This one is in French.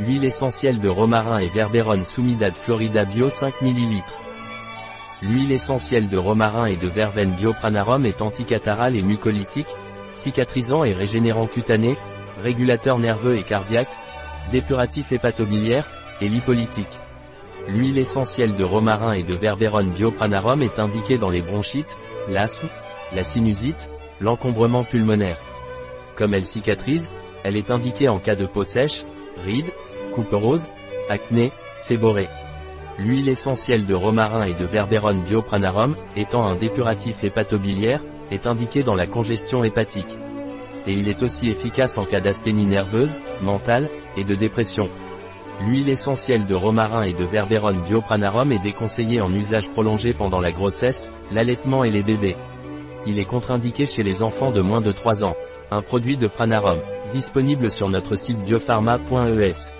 Huile essentielle de romarin et verberone Soumidad Florida Bio 5 ml. L'huile essentielle de romarin et de verveine Biopranarum est anticatarale et mucolytique, cicatrisant et régénérant cutané, régulateur nerveux et cardiaque, dépuratif hépatobiliaire, et lipolytique. L'huile essentielle de romarin et de verberone Biopranarum est indiquée dans les bronchites, l'asthme, la sinusite, l'encombrement pulmonaire. Comme elle cicatrise, elle est indiquée en cas de peau sèche, rides, couperose, acné, séborrhée. L'huile essentielle de romarin et de verberone biopranarum, étant un dépuratif hépatobiliaire, est indiquée dans la congestion hépatique. Et il est aussi efficace en cas d'asthénie nerveuse, mentale, et de dépression. L'huile essentielle de romarin et de verberone biopranarum est déconseillée en usage prolongé pendant la grossesse, l'allaitement et les bébés. Il est contre-indiqué chez les enfants de moins de 3 ans. Un produit de Pranarum, disponible sur notre site biopharma.es.